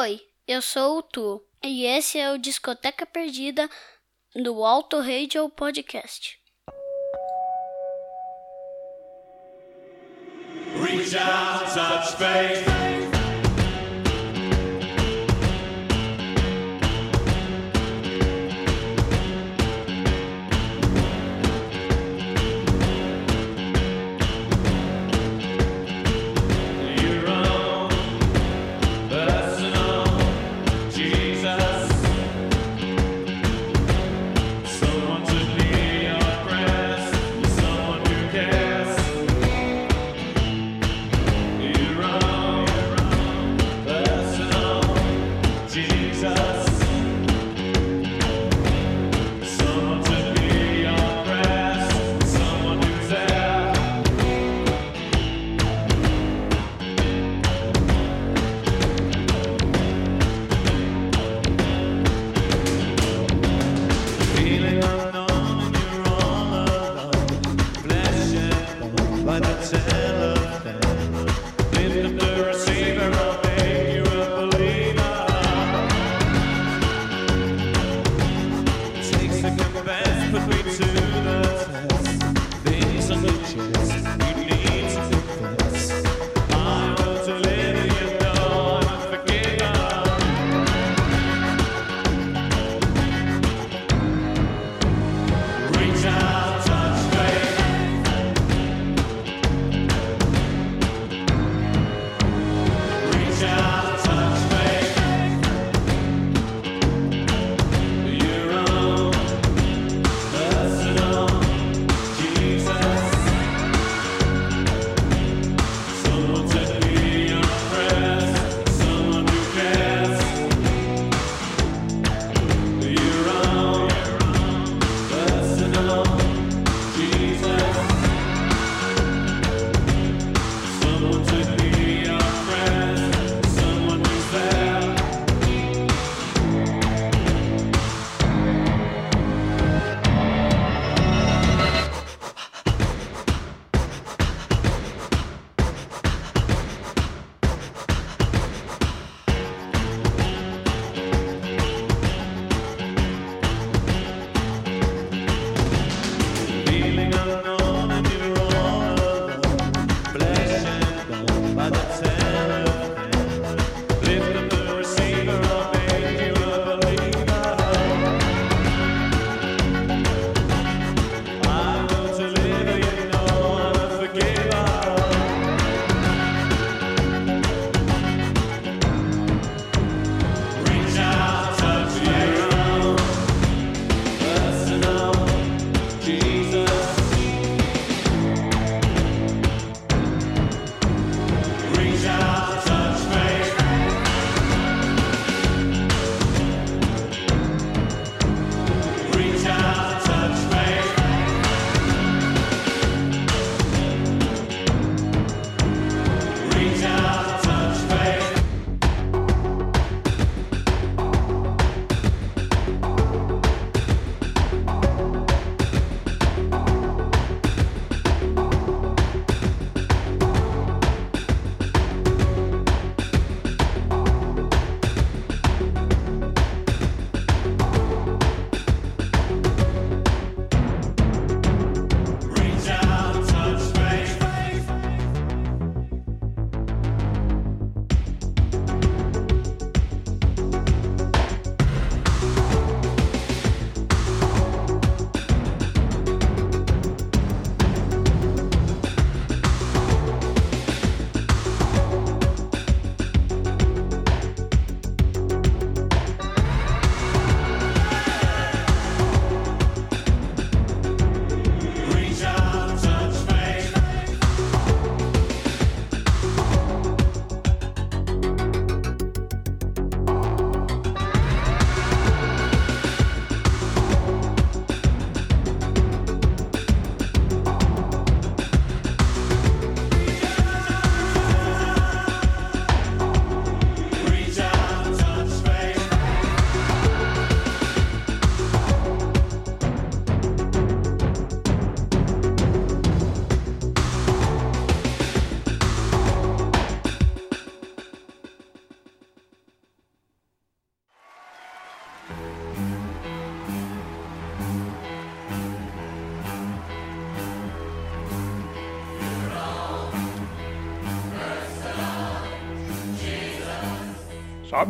Oi, eu sou o Tu e esse é o Discoteca Perdida do Alto Radio Podcast. Reach out, touch faith. Jesus.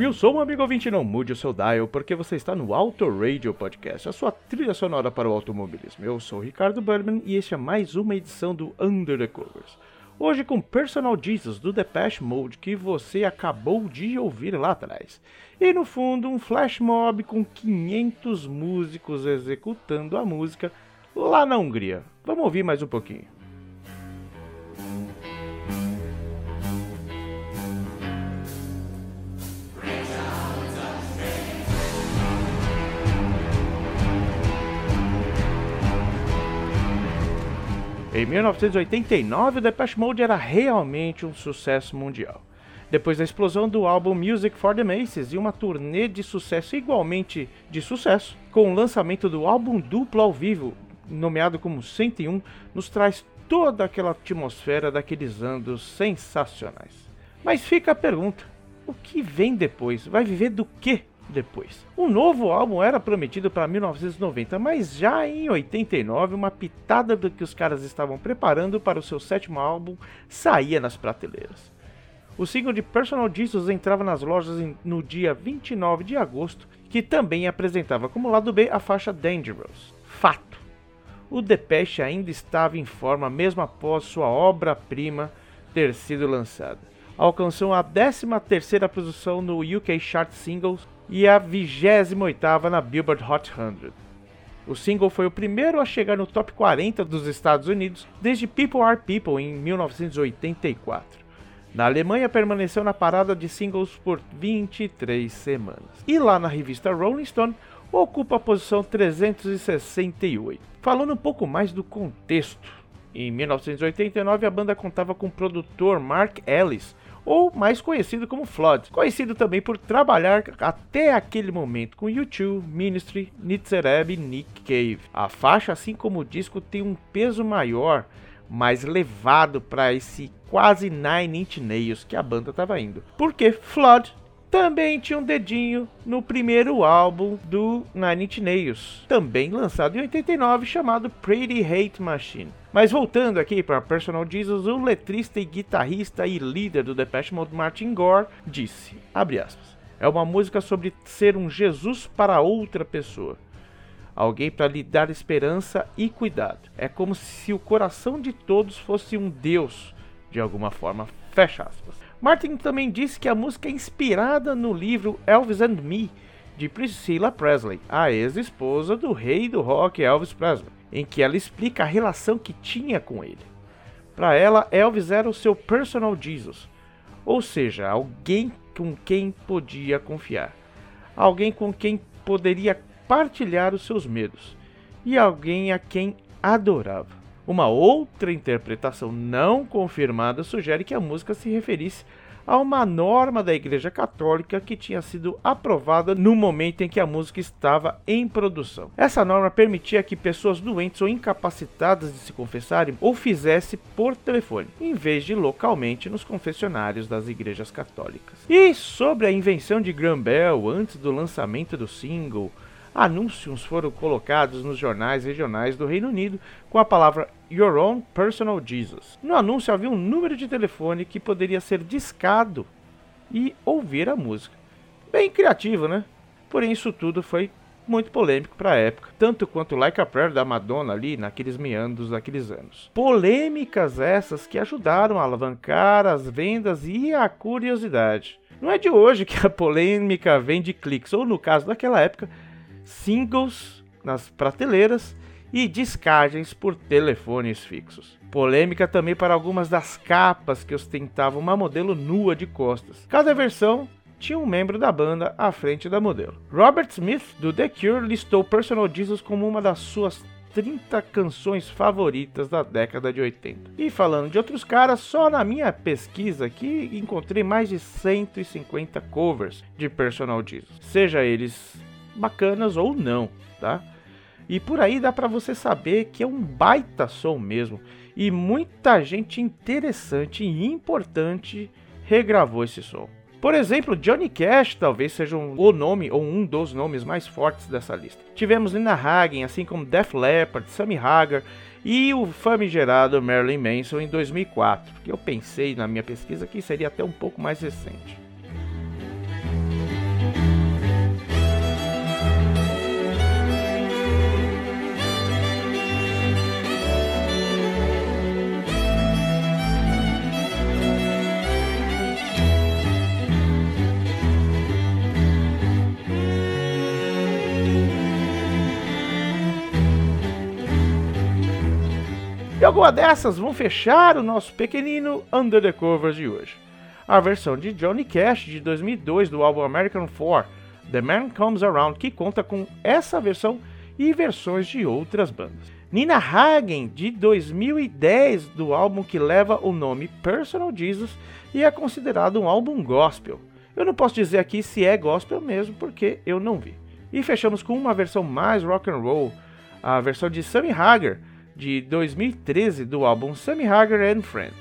Sobe o som, amigo ouvinte, não mude o seu dial, porque você está no Auto Radio Podcast, a sua trilha sonora para o automobilismo. Eu sou Ricardo Berman e este é mais uma edição do Under the Covers. Hoje com Personal Jesus do Depeche Mode, que você acabou de ouvir lá atrás. E no fundo, um flash mob com 500 músicos executando a música lá na Hungria. Vamos ouvir mais um pouquinho. Em 1989, o Depeche Mode era realmente um sucesso mundial. Depois da explosão do álbum Music for the Masses e uma turnê de sucesso igualmente de sucesso, com o lançamento do álbum duplo ao vivo, nomeado como 101, nos traz toda aquela atmosfera daqueles anos sensacionais. Mas fica a pergunta: o que vem depois? Vai viver do que depois. Um novo álbum era prometido para 1990, mas já em 89, uma pitada do que os caras estavam preparando para o seu sétimo álbum saía nas prateleiras. O single de Personal Jesus entrava nas lojas no dia 29 de agosto, que também apresentava como lado B a faixa Dangerous. Fato: o Depeche ainda estava em forma mesmo após sua obra-prima ter sido lançada. Alcançou a 13ª posição no UK Chart Singles e a 28ª na Billboard Hot 100. O single foi o primeiro a chegar no top 40 dos Estados Unidos desde People Are People em 1984. Na Alemanha permaneceu na parada de singles por 23 semanas. E lá na revista Rolling Stone ocupa a posição 368. Falando um pouco mais do contexto, em 1989 a banda contava com o produtor Mark Ellis, ou mais conhecido como Flood, conhecido também por trabalhar até aquele momento com U2, Ministry, Nitzereb e Nick Cave. A faixa, assim como o disco, tem um peso maior, mais levado para esse quase Nine Inch Nails que a banda estava indo, porque Flood também tinha um dedinho no primeiro álbum do Nine Inch Nails, também lançado em 89, chamado Pretty Hate Machine. Mas voltando aqui para Personal Jesus, o letrista e guitarrista e líder do Depeche Mode, Martin Gore, disse, aspas, é uma música sobre ser um Jesus para outra pessoa. Alguém para lhe dar esperança e cuidado. É como se o coração de todos fosse um Deus, de alguma forma. Fecha aspas. Martin também disse que a música é inspirada no livro Elvis and Me, de Priscilla Presley, a ex-esposa do rei do rock Elvis Presley, em que ela explica a relação que tinha com ele. Para ela, Elvis era o seu personal Jesus, ou seja, alguém com quem podia confiar, alguém com quem poderia partilhar os seus medos e alguém a quem adorava. Uma outra interpretação não confirmada sugere que a música se referisse a uma norma da Igreja Católica que tinha sido aprovada no momento em que a música estava em produção. Essa norma permitia que pessoas doentes ou incapacitadas de se confessarem ou fizesse por telefone, em vez de localmente nos confessionários das igrejas católicas. E sobre a invenção de Graham Bell antes do lançamento do single, anúncios foram colocados nos jornais regionais do Reino Unido com a palavra Your Own Personal Jesus. No anúncio havia um número de telefone que poderia ser discado e ouvir a música. Bem criativo, né? Porém, isso tudo foi muito polêmico para a época, tanto quanto Like a Prayer da Madonna ali naqueles meandros daqueles anos. Polêmicas essas que ajudaram a alavancar as vendas e a curiosidade. Não é de hoje que a polêmica vem de cliques, ou no caso daquela época, singles nas prateleiras e descargens por telefones fixos. Polêmica também para algumas das capas que ostentavam uma modelo nua de costas. Cada versão tinha um membro da banda à frente da modelo. Robert Smith, do The Cure, listou Personal Jesus como uma das suas 30 canções favoritas da década de 80. E falando de outros caras, só na minha pesquisa aqui encontrei mais de 150 covers de Personal Jesus, seja eles bacanas ou não, tá? E por aí dá para você saber que é um baita som mesmo. E muita gente interessante e importante regravou esse som. Por exemplo, Johnny Cash talvez seja um, o nome ou um dos nomes mais fortes dessa lista. Tivemos Nina Hagen, assim como Def Leppard, Sammy Hagar e o famigerado Marilyn Manson em 2004, que eu pensei na minha pesquisa que seria até um pouco mais recente. E alguma dessas vão fechar o nosso pequenino Under the Covers de hoje. A versão de Johnny Cash de 2002 do álbum American 4, The Man Comes Around, que conta com essa versão e versões de outras bandas. Nina Hagen de 2010 do álbum que leva o nome Personal Jesus e é considerado um álbum gospel. Eu não posso dizer aqui se é gospel mesmo porque eu não vi. E fechamos com uma versão mais rock and roll, a versão de Sammy Hagar de 2013 do álbum Sammy Hagar and Friends.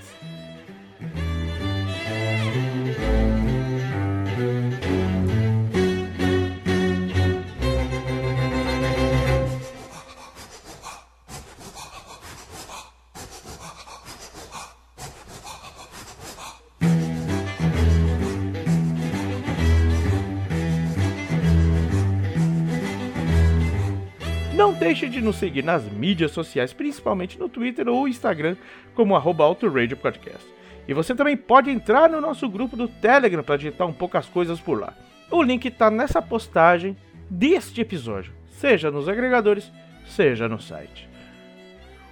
Não deixe de nos seguir nas mídias sociais, principalmente no Twitter ou Instagram, como arroba Autoradio Podcast. E você também pode entrar no nosso grupo do Telegram para digitar um pouco as coisas por lá. O link está nessa postagem deste episódio, seja nos agregadores, seja no site.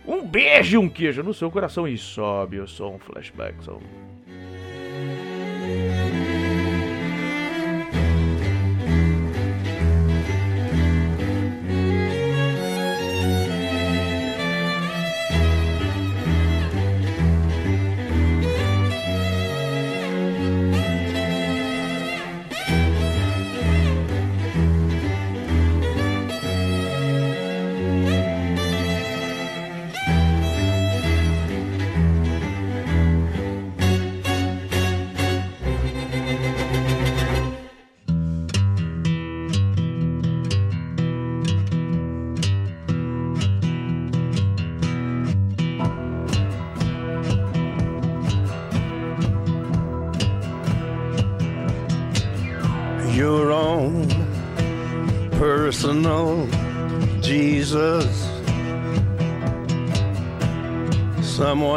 Um beijo e um queijo no seu coração e sobe o som flashback.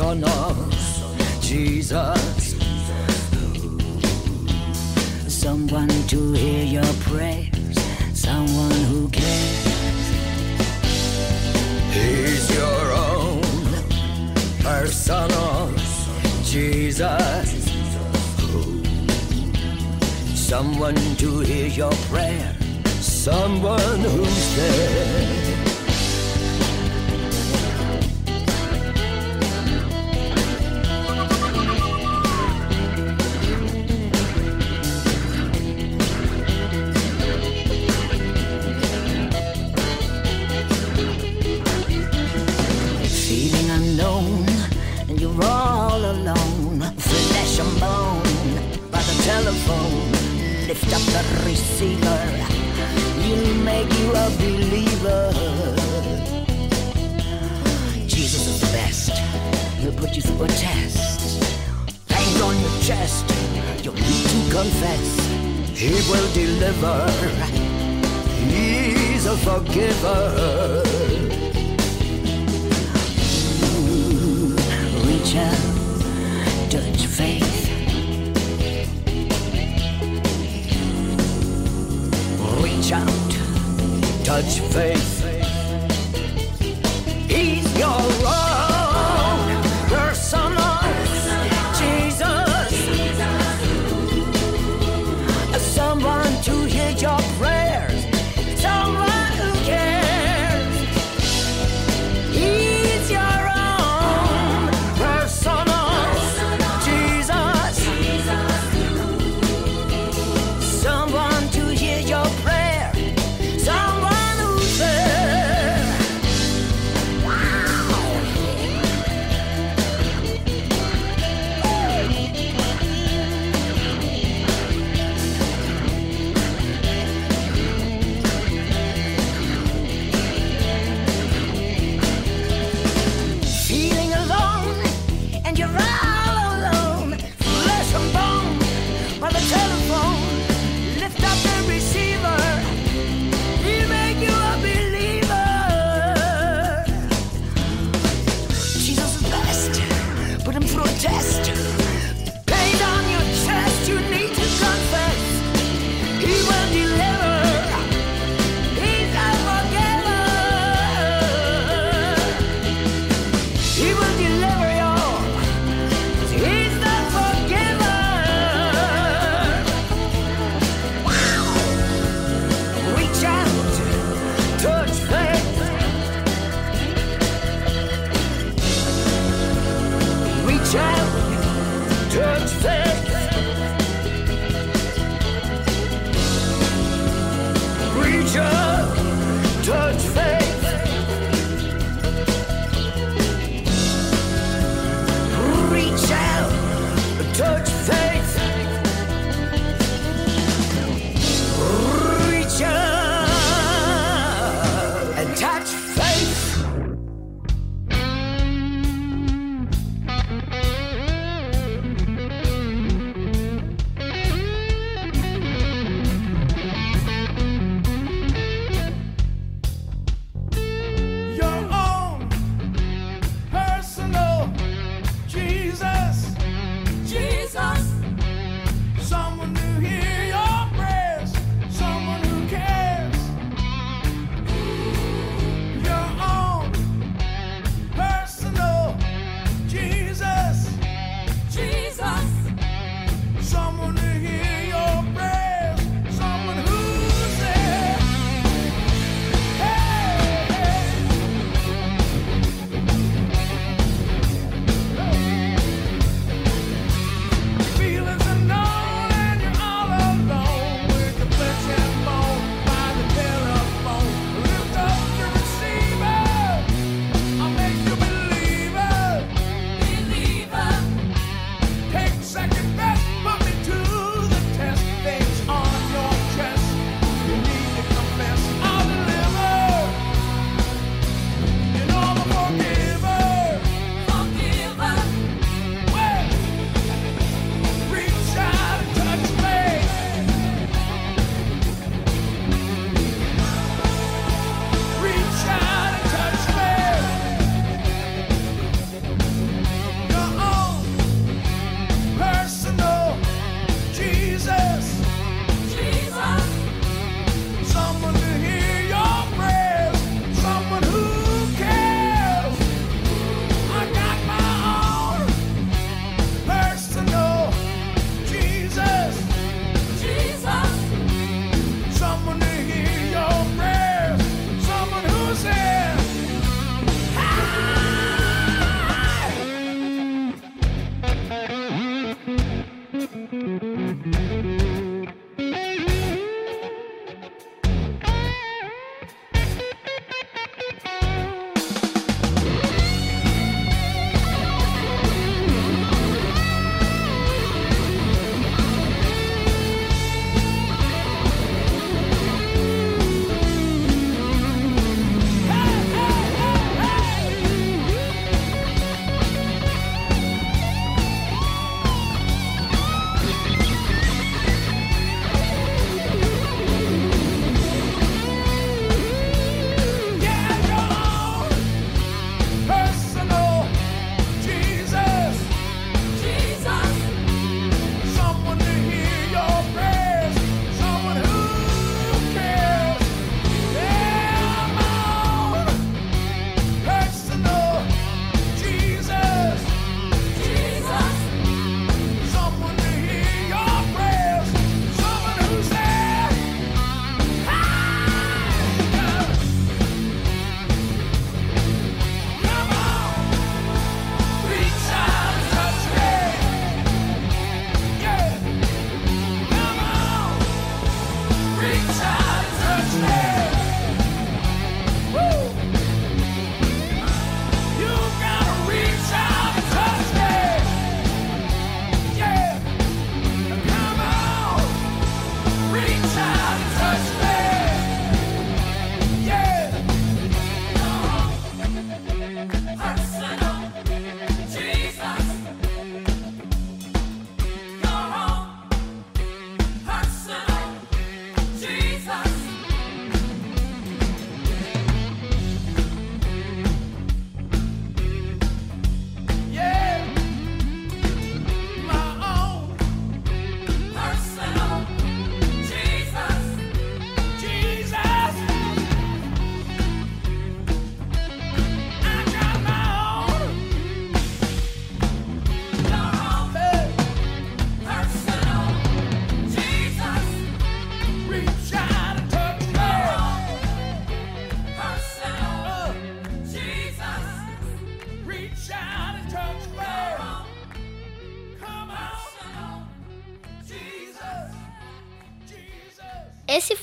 Personal Jesus. Someone to hear your prayers, someone who cares. He's your own personal Jesus. Someone to hear your prayer, someone who's there. Touch faith.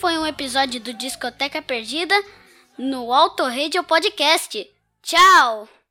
Foi um episódio do Discoteca Perdida no Auto Radio Podcast. Tchau!